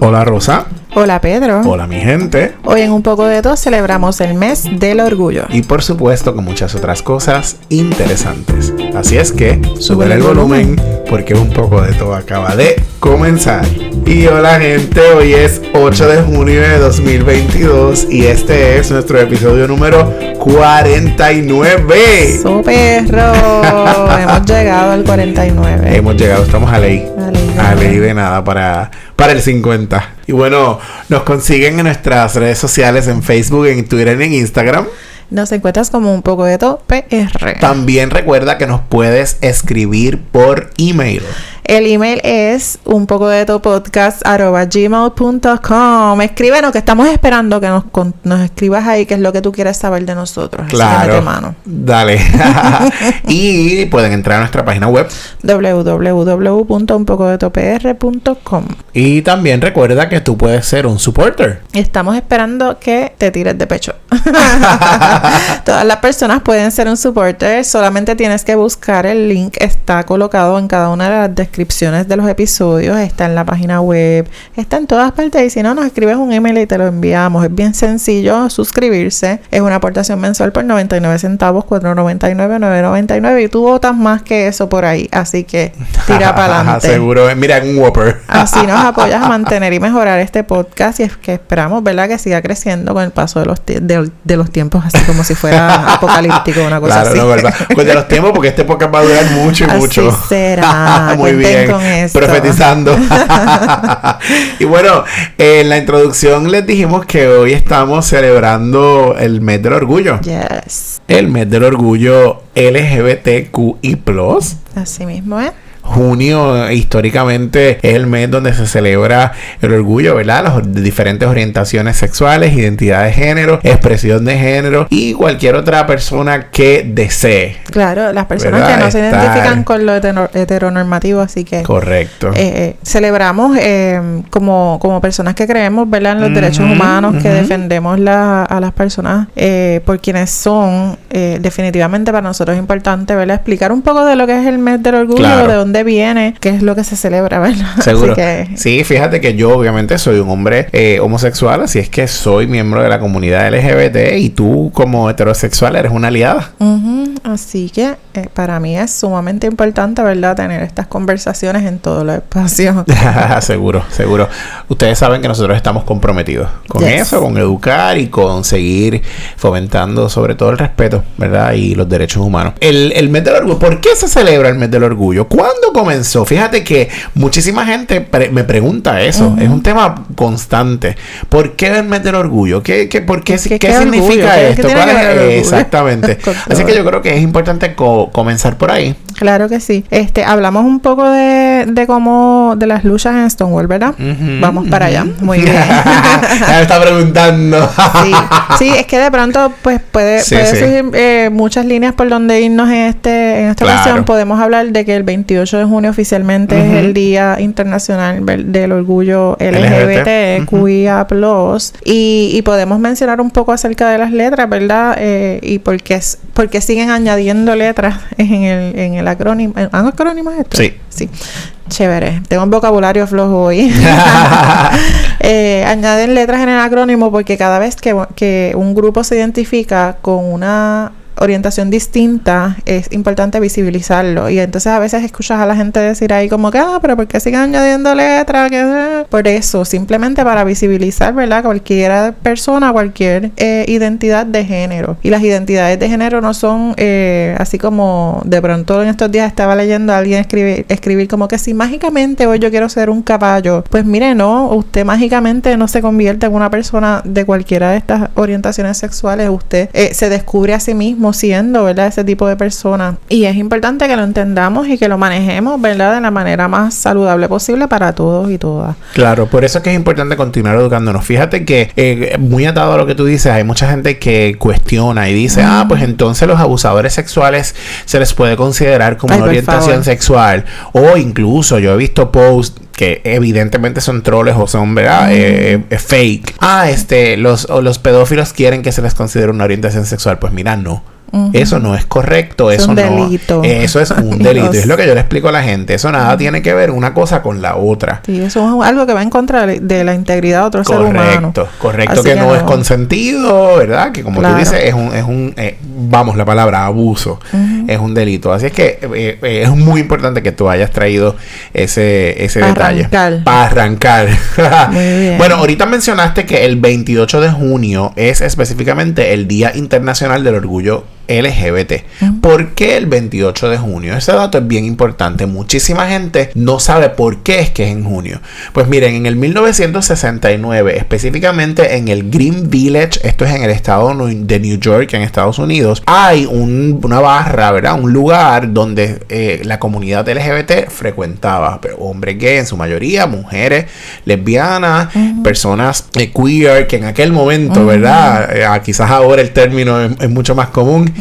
Hola Rosa. Hola Pedro. Hola mi gente. Hoy en un poco de todo celebramos el mes del orgullo. Y por supuesto con muchas otras cosas interesantes. Así es que sube el volumen porque un poco de todo acaba de comenzar. Y hola gente, hoy es 8 de junio de 2022 y este es nuestro episodio número 49. ¡So perro! Hemos llegado al 49. Hemos llegado, estamos a ley. A ley, a ley de nada para, para el 50. Y bueno, nos consiguen en nuestras redes sociales, en Facebook, en Twitter y en Instagram. Nos encuentras como un poco de todo PR. También recuerda que nos puedes escribir por email. El email es un poco de tu podcast gmail.com. Escríbenos que estamos esperando que nos, nos escribas ahí qué es lo que tú quieres saber de nosotros. Claro. mano. Dale. y pueden entrar a nuestra página web www.unpocodetopr.com. Y también recuerda que tú puedes ser un supporter. Estamos esperando que te tires de pecho. Todas las personas pueden ser un supporter, solamente tienes que buscar el link, está colocado en cada una de las descripciones de los episodios, está en la página web, está en todas partes y si no nos escribes un email y te lo enviamos. Es bien sencillo suscribirse, es una aportación mensual por 99 centavos, 4.99, 9.99 y tú votas más que eso por ahí, así que tira para adelante. Seguro, mira un Whopper. Así nos apoyas a mantener y mejorar este podcast y es que esperamos, ¿verdad? Que siga creciendo con el paso de los, de, los tiempos, así como si fuera apocalíptico, una cosa así. Claro, no, ¿verdad? Pues de los tiempos, porque este podcast va a durar mucho y así mucho. será. Muy bien. Con Profetizando. y bueno, en la introducción les dijimos que hoy estamos celebrando el mes del orgullo. Yes. El mes del orgullo LGBTQI. Así mismo, ¿eh? Junio históricamente es el mes donde se celebra el orgullo, ¿verdad? Las diferentes orientaciones sexuales, identidad de género, expresión de género y cualquier otra persona que desee. Claro, las personas que no se identifican con lo heteronormativo, así que... Correcto. Eh, eh, celebramos eh, como, como personas que creemos, ¿verdad? En los derechos humanos, que defendemos la, a las personas por quienes son. definitivamente para nosotros es importante, ¿verdad? Explicar un poco de lo que es el mes del orgullo, de dónde viene, qué es lo que se celebra, ¿verdad? Seguro. Sí, fíjate que yo obviamente soy un hombre eh, homosexual, así es que soy miembro de la comunidad LGBT y tú como heterosexual eres una aliada. Así que eh, para mí es sumamente importante, ¿verdad? Tener estas conversaciones en todos los espacios. seguro, seguro. Ustedes saben que nosotros estamos comprometidos con eso, con educar y con seguir fomentando sobre todo el respeto, ¿verdad? Y los derechos humanos. El, el mes del orgullo, ¿por qué se celebra el mes del orgullo? ¿Cuándo comenzó? Fíjate que muchísima gente me pregunta eso. Es un tema constante. ¿Por qué el mes del orgullo? ¿Qué, qué, por qué, ¿Qué, significa esto? Exactamente. Así que yo creo que es importante comenzar por ahí. Claro que sí. Este, hablamos un poco de, de cómo, de las luchas en Stonewall, ¿verdad? Vamos para allá. Muy bien. me está preguntando. sí. sí, es que de pronto, pues puede, puede eh, muchas líneas por donde irnos en este, en esta ocasión. Podemos hablar de que el 28 de junio oficialmente es el Día Internacional del Orgullo LGBTQIA+. Y, y podemos mencionar un poco acerca de las letras, ¿verdad? Eh, y por qué, porque siguen añadiendo letras en el, en el acrónimo. ¿Han acrónimos esto? Sí. Sí. Chévere. Tengo un vocabulario flojo hoy. eh, añaden letras en el acrónimo porque cada vez que, que un grupo se identifica con una orientación distinta, es importante visibilizarlo. Y entonces a veces escuchas a la gente decir ahí como que, ah, pero ¿por qué siguen añadiendo letras? Por eso, simplemente para visibilizar, ¿verdad? Cualquier persona, cualquier eh, identidad de género. Y las identidades de género no son eh, así como de pronto en estos días estaba leyendo a alguien escribir, escribir como que si mágicamente hoy yo quiero ser un caballo. Pues mire, no, usted mágicamente no se convierte en una persona de cualquiera de estas orientaciones sexuales. Usted eh, se descubre a sí mismo siendo, ¿verdad? Ese tipo de persona. Y es importante que lo entendamos y que lo manejemos, ¿verdad? De la manera más saludable posible para todos y todas. Claro, por eso es que es importante continuar educándonos. Fíjate que eh, muy atado a lo que tú dices, hay mucha gente que cuestiona y dice, ah, pues entonces los abusadores sexuales se les puede considerar como una orientación sexual. O incluso yo he visto posts que evidentemente son troles o son, ¿verdad? Eh, eh, fake. Ah, este, los, los pedófilos quieren que se les considere una orientación sexual. Pues mira, no. Eso no es correcto, eso un no. delito. Eso es un delito. es lo que yo le explico a la gente. Eso nada tiene que ver una cosa con la otra. Sí, eso es algo que va en contra de la integridad de otro ser humano. Correcto, correcto, que, no, es consentido, ¿verdad? Que como tú dices, es un, es un eh, vamos, la palabra abuso, es un delito. Así es que eh, eh, es muy importante que tú hayas traído ese, ese detalle. Para arrancar. bueno, ahorita mencionaste que el 28 de junio es específicamente el Día Internacional del Orgullo LGBT. ¿Por qué el 28 de junio? Ese dato es bien importante. Muchísima gente no sabe por qué es que es en junio. Pues miren, en el 1969, específicamente en el Green Village, esto es en el estado de New York, en Estados Unidos, hay una barra, ¿verdad? Un lugar donde eh, la comunidad LGBT frecuentaba. Pero hombres gay en su mayoría, mujeres lesbianas, personas eh, queer, que en aquel momento, ¿verdad? Eh, ah, quizás ahora el término es mucho más común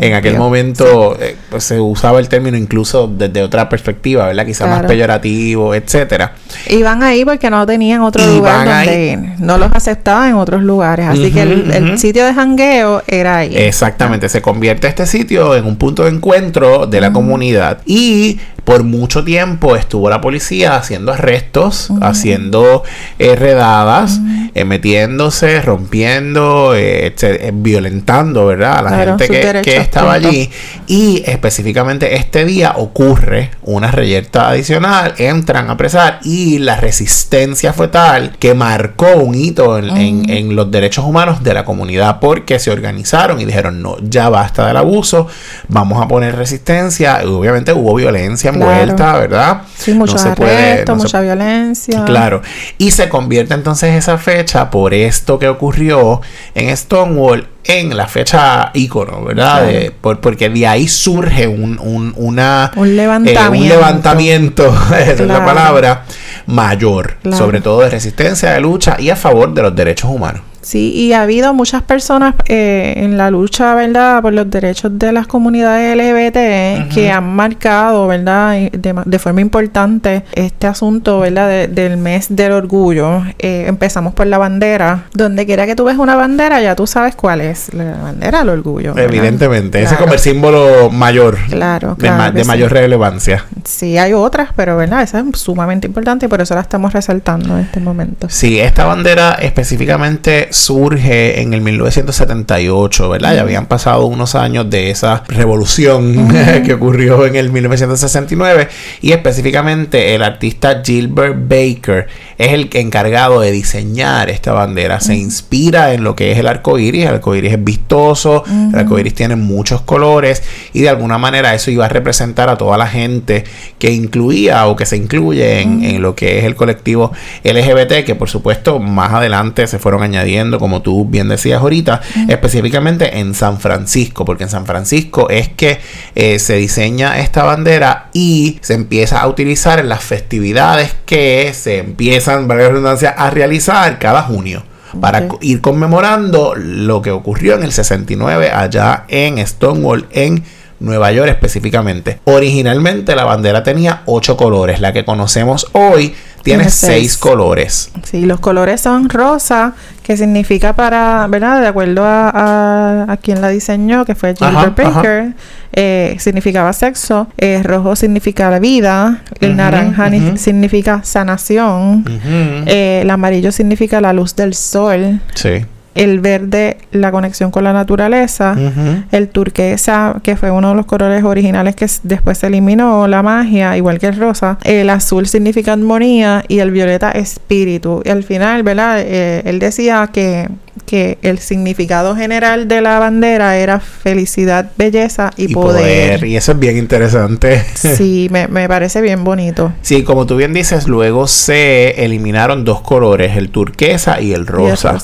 en aquel momento eh, pues, se usaba el término incluso desde otra perspectiva, ¿verdad? Quizá más peyorativo, etcétera. Iban ahí porque no tenían otro lugar donde no los aceptaban en otros lugares. Así que el, sitio de jangueo era ahí. Exactamente. Se convierte este sitio en un punto de encuentro de la comunidad. Y por mucho tiempo estuvo la policía haciendo arrestos, haciendo eh, redadas, eh, metiéndose, rompiendo, eh, violentando, ¿verdad? A la gente que, que estaba allí. Y específicamente este día ocurre una reyerta adicional, entran a apresar y la resistencia fue tal que marcó un hito en, en los derechos humanos de la comunidad porque se organizaron y dijeron, no, ya basta del abuso, vamos a poner resistencia. Y obviamente hubo violencia vuelta, ¿verdad? Sí, muchos arrestos, mucha violencia. Claro. Y se convierte entonces esa fecha por esto que ocurrió en Stonewall en la fecha ícono, ¿verdad? porque de ahí surge un, un, una, un levantamiento, eh, un levantamiento esa es la palabra, mayor, sobre todo de resistencia, de lucha y a favor de los derechos humanos. Sí, y ha habido muchas personas eh, en la lucha, ¿verdad?, por los derechos de las comunidades LGBT que han marcado, ¿verdad?, de, forma importante este asunto, ¿verdad?, del mes del orgullo. Eh, empezamos por la bandera. Donde quiera que tú ves una bandera, ya tú sabes cuál es la bandera del orgullo. Evidentemente, ese es como el símbolo mayor. Claro, de, mayor relevancia. Sí, hay otras, pero, ¿verdad?, esa es sumamente importante y por eso la estamos resaltando en este momento. Sí, esta bandera específicamente surge en el 1978, ¿verdad? Ya habían pasado unos años de esa revolución que ocurrió en el 1969 y específicamente el artista Gilbert Baker es el encargado de diseñar esta bandera. Se inspira en lo que es el arco iris. El arco iris es vistoso, el arco iris tiene muchos colores y de alguna manera eso iba a representar a toda la gente que incluía o que se incluye en, en lo que es el colectivo LGBT, que por supuesto más adelante se fueron añadiendo como tú bien decías ahorita, específicamente en San Francisco, porque en San Francisco es que eh, se diseña esta bandera y se empieza a utilizar en las festividades que se empiezan, valga la redundancia, a realizar cada junio para ir conmemorando lo que ocurrió en el 69 allá en Stonewall, en Nueva York específicamente. Originalmente la bandera tenía ocho colores, la que conocemos hoy tiene seis. colores. Sí, los colores son rosa, que significa para, ¿verdad? De acuerdo a, a, quien la diseñó, que fue Gilbert Baker, eh, significaba sexo, eh, rojo significa la vida, el naranja significa sanación, eh, el amarillo significa la luz del sol. Sí el verde, la conexión con la naturaleza, el turquesa, que fue uno de los colores originales que después se eliminó, la magia, igual que el rosa, el azul significa armonía y el violeta espíritu. Y al final, ¿verdad? Eh, él decía que que el significado general de la bandera era felicidad, belleza y, poder. Y eso es bien interesante. Sí, me, me, parece bien bonito. Sí, como tú bien dices, luego se eliminaron dos colores, el turquesa y el rosa.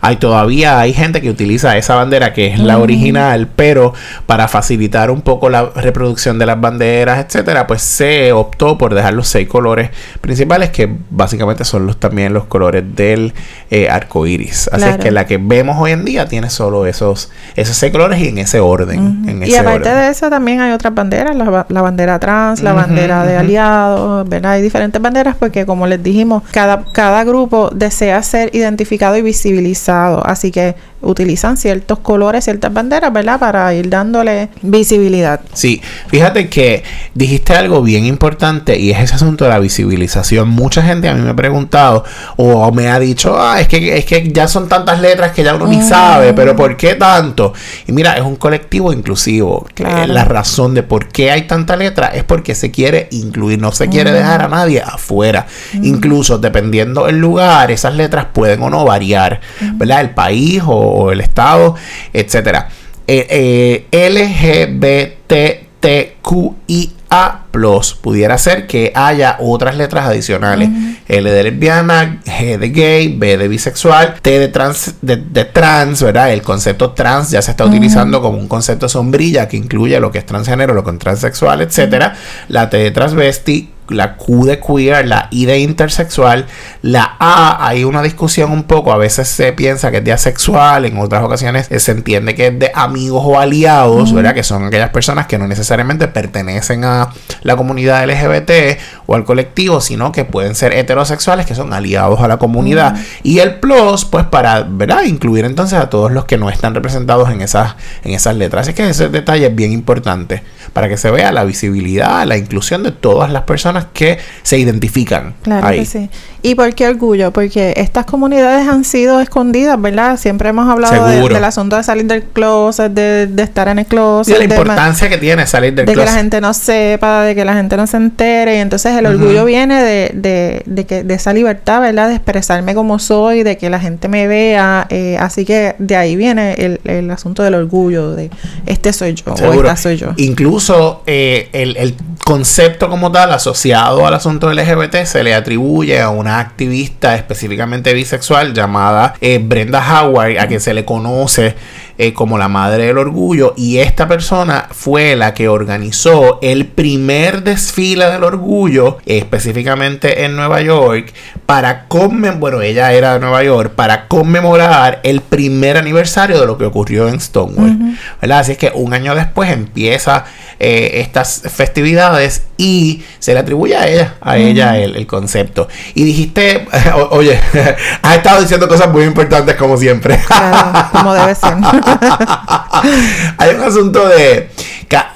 Hay todavía hay gente que utiliza esa bandera que es la original, pero para facilitar un poco la reproducción de las banderas, etcétera, pues se optó por dejar los seis colores principales que básicamente son los también los colores del eh, arco iris. Así es que la la que vemos hoy en día tiene solo esos, esos colores y en ese orden. y aparte de eso también hay otras banderas, la, bandera trans, la bandera de aliados, ¿verdad? Hay diferentes banderas porque como les dijimos, cada, cada grupo desea ser identificado y visibilizado. Así que utilizan ciertos colores, ciertas banderas, ¿verdad? Para ir dándole visibilidad. Sí, fíjate que dijiste algo bien importante y es ese asunto de la visibilización. Mucha gente a mí me ha preguntado o me ha dicho, ah, es que, es que ya son tantas letras que ya uno ni sabe, pero ¿por qué tanto? Y mira, es un colectivo inclusivo. La razón de por qué hay tanta letra es porque se quiere incluir, no se quiere dejar a nadie afuera. Incluso dependiendo el lugar, esas letras pueden o no variar, ¿verdad? El país o o el Estado, etcétera. Eh, eh, LGBTQIA pudiera ser que haya otras letras adicionales. L de lesbiana, G de gay, B de bisexual, T de trans, de, trans, ¿verdad? El concepto trans ya se está utilizando como un concepto sombrilla que incluye lo que es transgénero, lo que es transexual, etcétera. La T de transvesti, la Q de queer, la I de intersexual, la A, hay una discusión un poco, a veces se piensa que es de asexual, en otras ocasiones se entiende que es de amigos o aliados, ¿verdad? Que son aquellas personas que no necesariamente pertenecen a la comunidad LGBT o al colectivo, sino que pueden ser heterosexuales que son aliados a la comunidad. Y el plus, pues para, ¿verdad? Incluir entonces a todos los que no están representados en esas, en esas letras. Así que ese detalle es bien importante para que se vea la visibilidad, la inclusión de todas las personas que se identifican. Claro que sí. ¿Y por qué orgullo? Porque estas comunidades han sido escondidas, ¿verdad? Siempre hemos hablado del asunto de salir del closet, de, de estar en el closet. Y la importancia que tiene salir del closet. De que la gente no sepa, de que la gente no se entere. Y entonces el orgullo viene de, de, de, que, de esa libertad, ¿verdad? De expresarme como soy, de que la gente me vea. Eh, así que de ahí viene el, el, asunto del orgullo, de este soy yo o esta soy yo. Incluso eh, el, concepto como tal asociado al asunto LGBT se le atribuye a una activista específicamente bisexual llamada eh, Brenda Howard, a quien se le conoce eh, como la madre del orgullo. Y esta persona fue la que organizó el primer desfile del orgullo, específicamente en Nueva York, para conmemorar, bueno, ella era de Nueva York, para conmemorar el primer aniversario de lo que ocurrió en Stonewall. Así es que un año después empieza eh, estas festividades y se le atribuye a ella, a ella el, concepto. Y dijiste, oye, has estado diciendo cosas muy importantes como siempre. como debe ser. Hay un asunto de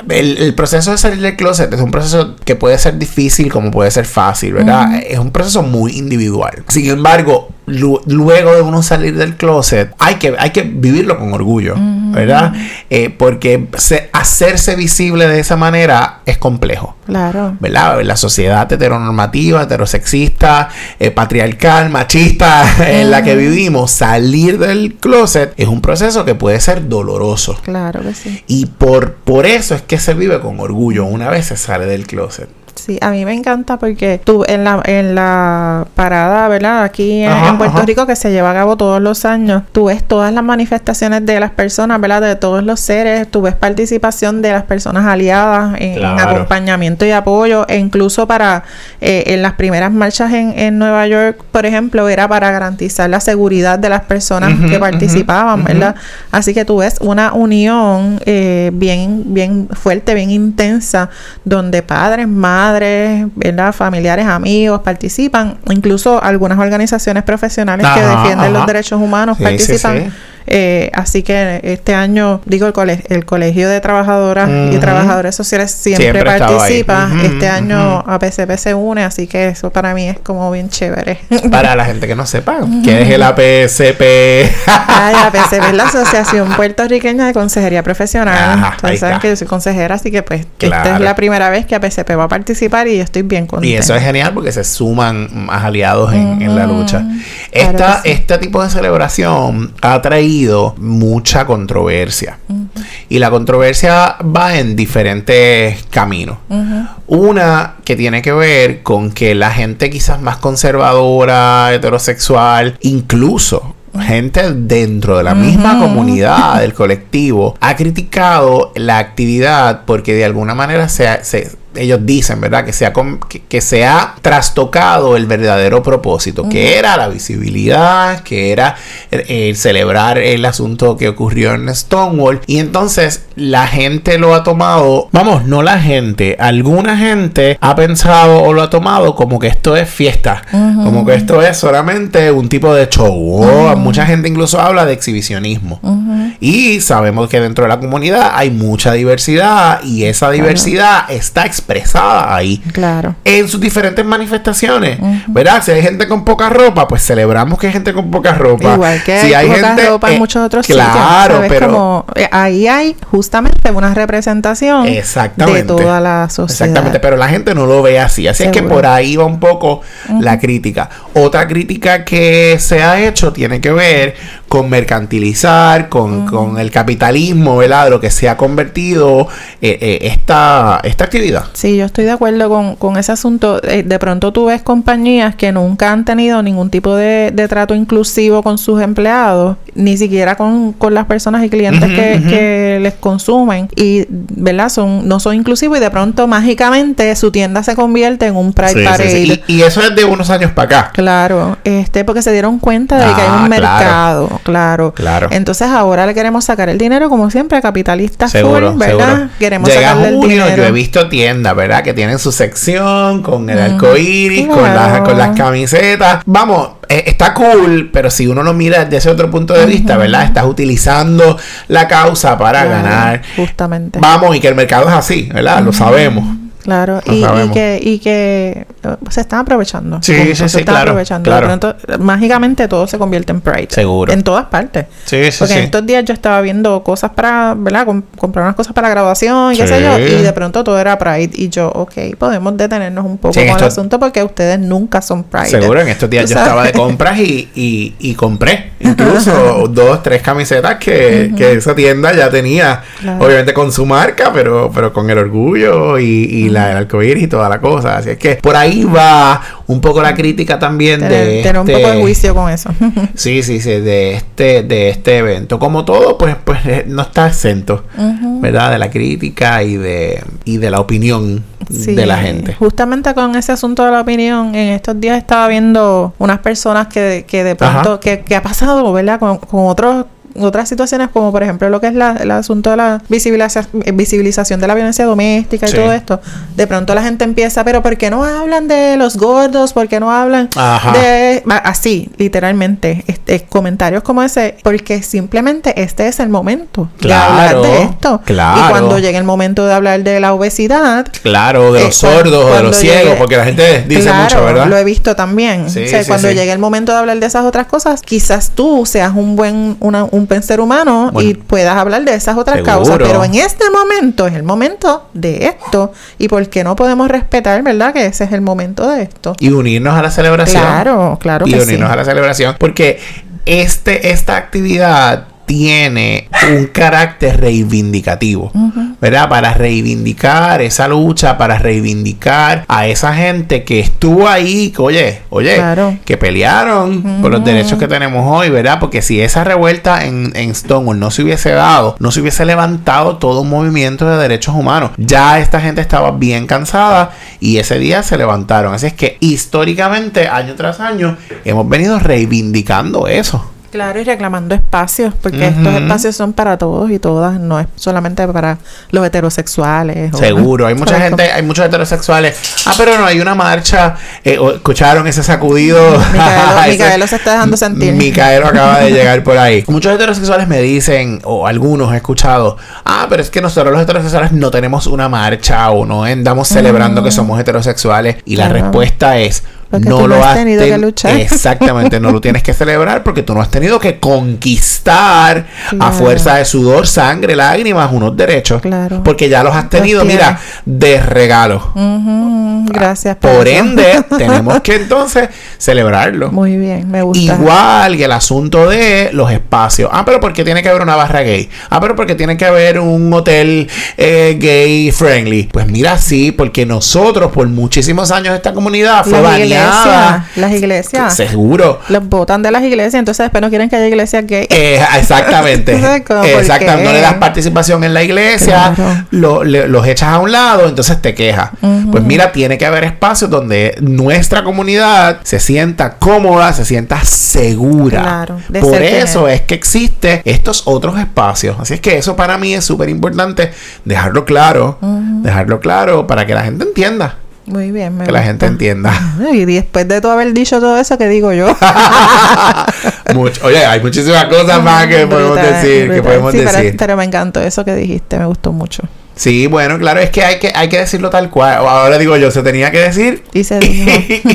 el, proceso de salir del closet es un proceso que puede ser difícil como puede ser fácil, ¿verdad? Es un proceso muy individual. Sin embargo, luego de uno salir del closet, hay que, hay que vivirlo con orgullo, ¿verdad? Eh, porque hacerse visible de esa manera es complejo. Claro. ¿Verdad? La sociedad heteronormativa, heterosexista, eh, patriarcal, machista en la que vivimos, salir del closet es un proceso que puede ser doloroso. Claro que sí. Y por, por eso es que se vive con orgullo una vez se sale del closet. Sí, a mí me encanta porque tú en la, en la parada, ¿verdad? Aquí en, Puerto Rico que se lleva a cabo todos los años, tú ves todas las manifestaciones de las personas, ¿verdad? De todos los seres, tú ves participación de las personas aliadas en, acompañamiento y apoyo, e incluso para eh, en las primeras marchas en, en, Nueva York, por ejemplo, era para garantizar la seguridad de las personas que participaban, ¿verdad? Así que tú ves una unión eh, bien, bien fuerte, bien intensa, donde padres, madres, madres, ¿verdad? familiares, amigos participan, incluso algunas organizaciones profesionales que defienden los derechos humanos participan. Eh, así que este año, digo, el, colegio, el Colegio de Trabajadoras y Trabajadores Sociales siempre, participa. este año APCP se une, así que eso para mí es como bien chévere. Para la gente que no sepa, ¿qué es el APCP? Ay, APCP es la Asociación Puertorriqueña de Consejería Profesional. Entonces saben que yo soy consejera, así que pues esta es la primera vez que APCP va a participar y yo estoy bien contenta. Y eso es genial porque se suman más aliados en, la lucha. Esta, Este tipo de celebración ha traído mucha controversia. Y la controversia va en diferentes caminos. Una que tiene que ver con que la gente quizás más conservadora, heterosexual, incluso gente dentro de la misma comunidad, del colectivo, ha criticado la actividad porque de alguna manera se, se ellos dicen, ¿verdad? Que se ha, que, que se ha trastocado el verdadero propósito, que era la visibilidad, que era eh, celebrar el asunto que ocurrió en Stonewall. Y entonces la gente lo ha tomado, vamos, no la gente, alguna gente ha pensado o lo ha tomado como que esto es fiesta, como que esto es solamente un tipo de show. mucha gente incluso habla de exhibicionismo. Y sabemos que dentro de la comunidad hay mucha diversidad y esa diversidad está expresada ahí. Claro. En sus diferentes manifestaciones. ¿Verdad? Si hay gente con poca ropa, pues celebramos que hay gente con poca ropa. Igual que si hay, gente, ropa en eh, muchos otros claro, pero eh, ahí hay justamente una representación de toda la sociedad. Exactamente, pero la gente no lo ve así. Así es que por ahí va un poco la crítica. Otra crítica que se ha hecho tiene que ver con mercantilizar, con, con el capitalismo, ¿verdad? lo que se ha convertido eh, eh, esta, esta actividad. Sí, yo estoy de acuerdo con, con ese asunto. Eh, de pronto tú ves compañías que nunca han tenido ningún tipo de, de trato inclusivo con sus empleados, ni siquiera con, con las personas y clientes que, que, les consumen, y, ¿verdad? Son, no son inclusivos y de pronto mágicamente su tienda se convierte en un Pride Parade. Y, eso es de unos años para acá. Claro, este porque se dieron cuenta de que hay un ah, mercado claro. Claro. Entonces ahora le queremos sacar el dinero, como siempre, capitalistas seguro, ¿verdad? Queremos Llega junio, yo he visto tiendas, ¿verdad? Que tienen su sección con el arco iris, con, las, con las camisetas. Vamos, eh, está cool, pero si uno lo mira desde ese otro punto de vista, ¿verdad? Estás utilizando la causa para ganar. Justamente. Vamos, y que el mercado es así, ¿verdad? Lo sabemos. Claro, y, que, y que eh, se están aprovechando. Sí, sí, se están aprovechando. mágicamente todo se convierte en Pride. Seguro. En todas partes. Sí, sí, Porque en estos días yo estaba viendo cosas para, ¿verdad? comprar unas cosas para graduación, qué sé yo, y de pronto todo era Pride. Y yo, ok, podemos detenernos un poco con el asunto porque ustedes nunca son Pride. Seguro, en estos días yo estaba de compras y, y, y compré incluso dos, tres camisetas que, que, esa tienda ya tenía, obviamente con su marca, pero, pero con el orgullo y, y la, el arcoíris y toda la cosa. Así es que por ahí va un poco la crítica también de. Tener un poco de este juicio con eso. sí, sí, sí, de este, de este evento. Como todo, pues, pues eh, no está exento, ¿verdad? De la crítica y de, y de la opinión de la gente. Justamente con ese asunto de la opinión, en estos días estaba viendo unas personas que, que de pronto, que, que, ha pasado, ¿verdad? Con, con otros otras situaciones como por ejemplo lo que es la, el asunto de la visibilización de la violencia doméstica y todo esto, de pronto la gente empieza, pero ¿por qué no hablan de los gordos? ¿Por qué no hablan de así, literalmente, este, comentarios como ese? Porque simplemente este es el momento de hablar de esto. Claro. Y cuando llegue el momento de hablar de la obesidad, claro, de los eh, sordos o de los ciegos, porque la gente dice mucho, ¿verdad? Lo he visto también. o sea, cuando llegue el momento de hablar de esas otras cosas, quizás tú seas un buen una, un un ser humano y puedas hablar de esas otras causas. Pero en este momento es el momento de esto. ¿Y por qué no podemos respetar, verdad? Que ese es el momento de esto. Y unirnos a la celebración. Claro, claro. Y unirnos a la celebración. Porque este, esta actividad tiene un carácter reivindicativo, ¿verdad? Para reivindicar esa lucha, para reivindicar a esa gente que estuvo ahí, que, oye, oye, que pelearon por los derechos que tenemos hoy, ¿verdad? Porque si esa revuelta en, en Stonewall no se hubiese dado, no se hubiese levantado todo un movimiento de derechos humanos. Ya esta gente estaba bien cansada y ese día se levantaron. Así es que históricamente, año tras año, hemos venido reivindicando eso. Claro, y reclamando espacios, porque estos espacios son para todos y todas, no es solamente para los heterosexuales. Seguro, hay mucha gente, hay muchos heterosexuales. Ah, pero no, hay una marcha, eh, escucharon ese sacudido. Micaelo, se está dejando sentir. Micaelo acaba de llegar por ahí. Muchos heterosexuales me dicen, o algunos he escuchado, ah, pero es que nosotros los heterosexuales no tenemos una marcha o no andamos celebrando que somos heterosexuales. Y la respuesta es, no lo has tenido que luchar. Exactamente, no lo tienes que celebrar porque tú no has tenido que conquistar a fuerza de sudor, sangre, lágrimas unos derechos. Claro. Porque ya los has tenido, mira, de regalo. Gracias. Por ende, tenemos que entonces celebrarlo. Muy bien, me gusta. Igual que el asunto de los espacios. Ah, pero porque tiene que haber una barra gay. Ah, pero porque tiene que haber un hotel eh, gay friendly. Pues mira, sí, porque nosotros por muchísimos años esta comunidad fue nada. Las iglesias. Seguro. Los votan de las iglesias, entonces después no quieren que haya iglesias gay. Eh, exactamente. Exacto. No le das participación en la iglesia, lo, los echas a un lado, entonces te quejas. Pues mira, tiene que haber espacios donde nuestra comunidad se sienta cómoda, se sienta segura. Claro, Por eso es que existen estos otros espacios. Así es que eso para mí es súper importante dejarlo claro, dejarlo claro para que la gente entienda. Muy bien, me Que la gente entienda. Y después de todo haber dicho todo eso, ¿qué digo yo? Oye, hay muchísimas cosas más que podemos decir. Que podemos decir. pero me encantó eso que dijiste, me gustó mucho. Sí, bueno, claro, es que hay que, hay que decirlo tal cual. Ahora digo yo, se tenía que decir. Y se dijo.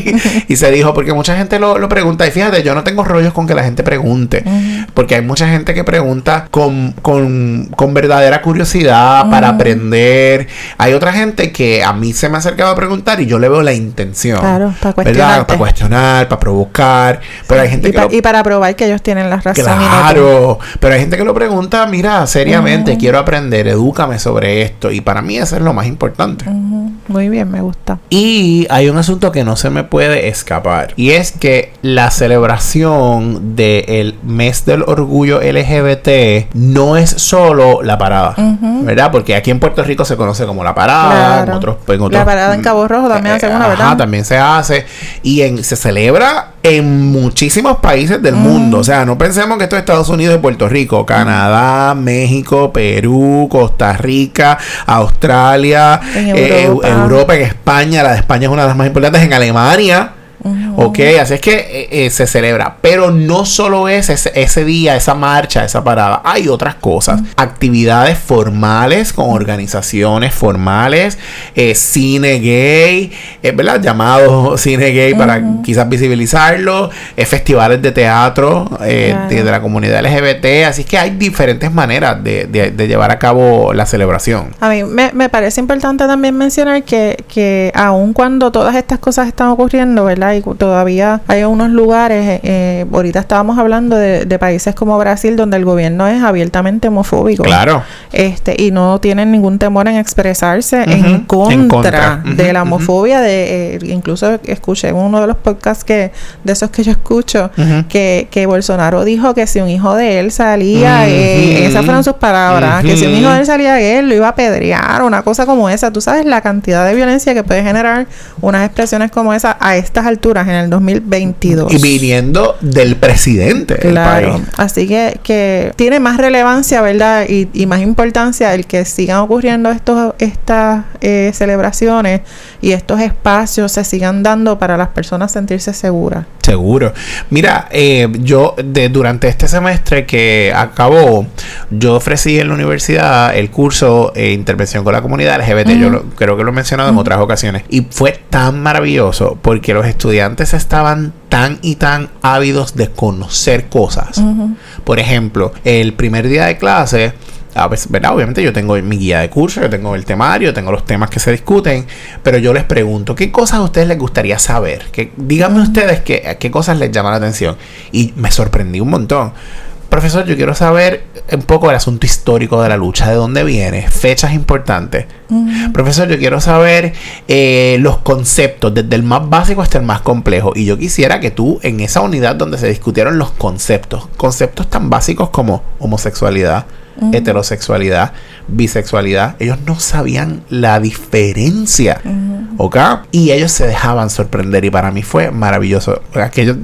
y se dijo, porque mucha gente lo, pregunta. Y fíjate, yo no tengo rollos con que la gente pregunte. Porque hay mucha gente que pregunta con, con, con verdadera curiosidad para aprender. Hay otra gente que a mí se me ha acercado a preguntar y yo le veo la intención. Claro, para cuestionar. Para cuestionar, para provocar. Pero hay gente y que. y para probar que ellos tienen las razones. Claro. Pero hay gente que lo pregunta, mira, seriamente, quiero aprender, edúcame sobre esto y para mí eso es lo más importante. Muy bien, me gusta. Y hay un asunto que no se me puede escapar. Y es que la celebración del mes del orgullo LGBT no es solo la parada. ¿Verdad? Porque aquí en Puerto Rico se conoce como la parada. En otros, la parada en Cabo Rojo también hace una, ¿verdad? también se hace. Y en, se celebra en muchísimos países del mundo. O sea, no pensemos que esto es Estados Unidos y Puerto Rico. Canadá, México, Perú, Costa Rica, Australia, en eh, Europa. en España, la de España es una de las más importantes, en Alemania. Ok, así es que eh, eh, se celebra. Pero no solo es ese, día, esa marcha, esa parada. Hay otras cosas. Actividades formales con organizaciones formales. Eh, cine gay, ¿verdad? Llamado cine gay para quizás visibilizarlo. festivales de teatro de, la comunidad LGBT. Así es que hay diferentes maneras de, llevar a cabo la celebración. A mí me, parece importante también mencionar que, que aun cuando todas estas cosas están ocurriendo, ¿verdad? Y todavía hay unos lugares, eh, eh, ahorita estábamos hablando de, países como Brasil, donde el gobierno es abiertamente homofóbico. Claro. Este, y no tienen ningún temor en expresarse en, contra de la homofobia. de eh, Incluso escuché en uno de los podcasts que de esos que yo escucho, que, que Bolsonaro dijo que si un hijo de él salía, esas fueron sus palabras, que si un hijo de él salía él lo iba a apedrear, una cosa como esa. Tú sabes la cantidad de violencia que puede generar unas expresiones como esa a estas alturas en el 2022. Y viniendo del presidente claro. país. Así que, que tiene más relevancia, ¿verdad? Y, más importancia el que sigan ocurriendo estos, estas eh, celebraciones y estos espacios se sigan dando para las personas sentirse seguras. Seguro. Mira, eh, yo de, durante este semestre que acabó, yo ofrecí en la universidad el curso eh, Intervención con la Comunidad LGBT. Yo creo que lo he mencionado en otras ocasiones. Y fue tan maravilloso porque los estudiantes estaban tan y tan ávidos de conocer cosas. Por ejemplo, el primer día de clase ¿verdad? Obviamente yo tengo mi guía de curso, yo tengo el temario, tengo los temas que se discuten, pero yo les pregunto, ¿qué cosas a ustedes les gustaría saber? Que, díganme ustedes qué, qué cosas les llaman la atención. Y me sorprendí un montón. Profesor, yo quiero saber un poco el asunto histórico de la lucha, de dónde viene, fechas importantes. Profesor, yo quiero saber eh, los conceptos, desde el más básico hasta el más complejo. Y yo quisiera que tú, en esa unidad donde se discutieron los conceptos, conceptos tan básicos como homosexualidad, heterosexualidad, bisexualidad, ellos no sabían la diferencia, ¿ok? Y ellos se dejaban sorprender y para mí fue maravilloso. Aquellos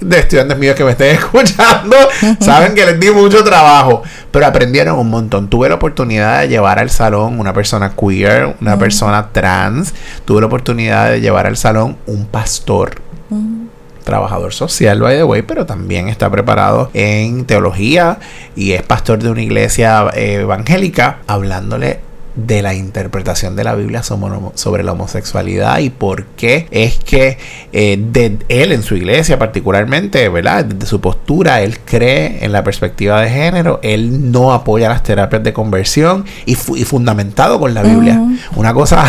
de, estudiantes míos que me estén escuchando saben que les di mucho trabajo, pero aprendieron un montón. Tuve la oportunidad de llevar al salón una persona queer, una persona trans, tuve la oportunidad de llevar al salón un pastor trabajador social, by the way, pero también está preparado en teología y es pastor de una iglesia eh, evangélica, hablándole de la interpretación de la Biblia sobre la homosexualidad y por qué es que eh, de él en su iglesia particularmente, ¿verdad? Desde su postura, él cree en la perspectiva de género, él no apoya las terapias de conversión y, fundamentado con la Biblia. Una cosa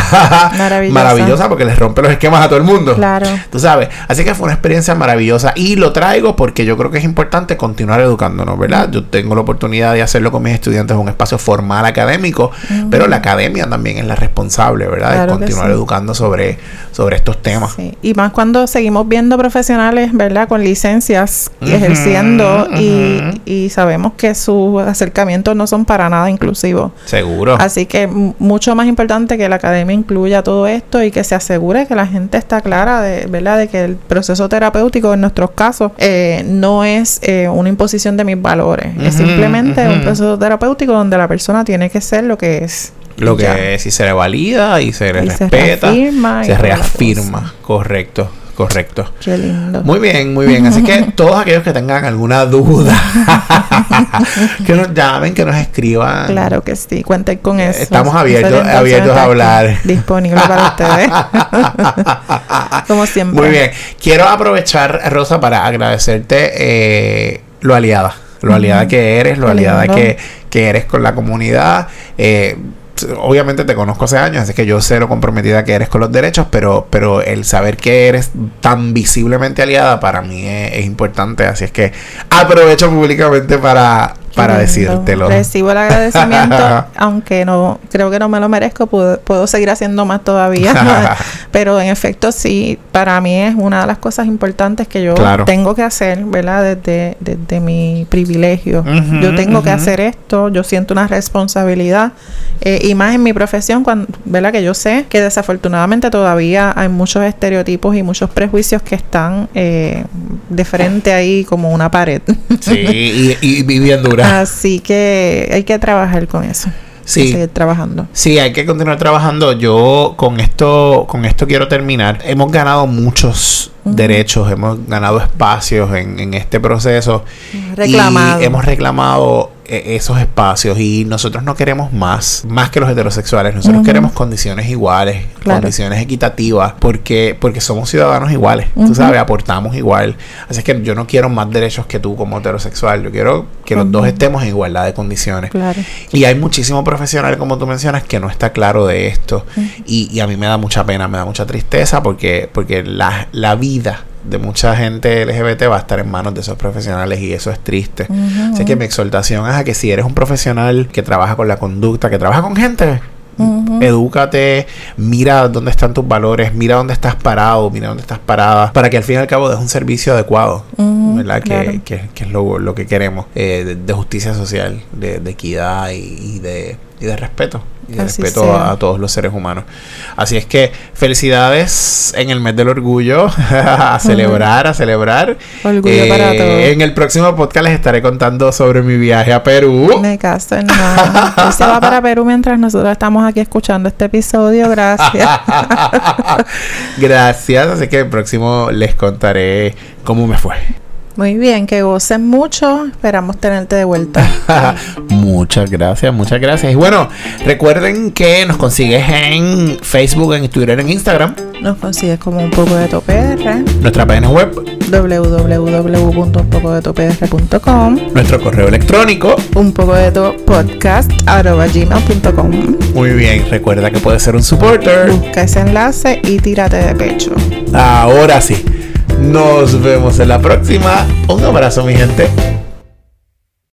maravillosa. porque les rompe los esquemas a todo el mundo. Claro. Tú sabes. Así que fue una experiencia maravillosa y lo traigo porque yo creo que es importante continuar educándonos, ¿verdad? Yo tengo la oportunidad de hacerlo con mis estudiantes en un espacio formal académico, pero la academia también es la responsable, ¿verdad? de continuar educando sobre, sobre estos temas. Y más cuando seguimos viendo profesionales, ¿verdad? Con licencias ejerciendo y, y, sabemos que sus acercamientos no son para nada inclusivos. Seguro. Así que mucho más importante que la academia incluya todo esto y que se asegure que la gente está clara de, ¿verdad? De que el proceso terapéutico en nuestros casos eh, no es eh, una imposición de mis valores, es simplemente un proceso terapéutico donde la persona tiene que ser lo que es. Lo que y se le valida y se le respeta, se reafirma, correcto. Correcto. Qué lindo. Muy bien, muy bien. Así que todos aquellos que tengan alguna duda, que nos llamen, que nos escriban. Claro que sí, cuenten con eso. Estamos abiertos, abiertos a hablar. Disponible para ustedes. Como siempre. Muy bien. Quiero aprovechar, Rosa, para agradecerte eh, lo aliada. Lo aliada que eres, lo aliada que, que, eres con la comunidad. Eh, obviamente te conozco hace años, así que yo sé lo comprometida que eres con los derechos, pero, pero el saber que eres tan visiblemente aliada para mí es, importante, así es que aprovecho públicamente para, para decírtelo. Recibo el agradecimiento, aunque no creo que no me lo merezco, puedo, seguir haciendo más todavía. Pero en efecto, sí, para mí es una de las cosas importantes que yo tengo que hacer, ¿verdad? Desde, desde mi privilegio. yo tengo que hacer esto, yo siento una responsabilidad. Eh, y más en mi profesión, cuando, ¿verdad? Que yo sé que desafortunadamente todavía hay muchos estereotipos y muchos prejuicios que están eh, de frente ahí como una pared. sí, y, Así que hay que trabajar con eso. Sí. Seguir trabajando. Sí, hay que continuar trabajando. Yo con esto, con esto quiero terminar. Hemos ganado muchos derechos, hemos ganado espacios en, en este proceso. Reclamado. Y hemos reclamado e, esos espacios y nosotros no queremos más, más que los heterosexuales, nosotros queremos condiciones iguales, condiciones equitativas, porque, porque somos ciudadanos iguales, tú sabes, aportamos igual. Así que yo no quiero más derechos que tú como heterosexual, yo quiero que los dos estemos en igualdad de condiciones. Y hay muchísimo profesional, como tú mencionas, que no está claro de esto y, y, a mí me da mucha pena, me da mucha tristeza porque, porque la, la vida de mucha gente LGBT va a estar en manos de esos profesionales y eso es triste. Así que mi exhortación es a que si eres un profesional que trabaja con la conducta, que trabaja con gente, edúcate, mira dónde están tus valores, mira dónde estás parado, mira dónde estás parada, para que al fin y al cabo des un servicio adecuado, ¿verdad? Que, que, es lo, lo que queremos, eh, de, justicia social, de, equidad y de, y de respeto y respeto a, todos los seres humanos. Así es que felicidades en el mes del orgullo, a celebrar, a celebrar. Orgullo para eh, todos. En el próximo podcast les estaré contando sobre mi viaje a Perú. Me caso en nada. se va para Perú mientras nosotros estamos aquí escuchando este episodio. Gracias. Gracias. Así que el próximo les contaré cómo me fue. Muy bien, que gocen mucho. Esperamos tenerte de vuelta. muchas gracias, muchas gracias. Y bueno, recuerden que nos consigues en Facebook, en Twitter, en Instagram. Nos consigues como un poco de topr. Nuestra página web www.unpocodetopr.com. Nuestro correo electrónico un poco de podcast@gmail.com. Muy bien, recuerda que puedes ser un supporter. Busca ese enlace y tírate de pecho. Ahora sí. Nos vemos en la próxima. Un abrazo, mi gente.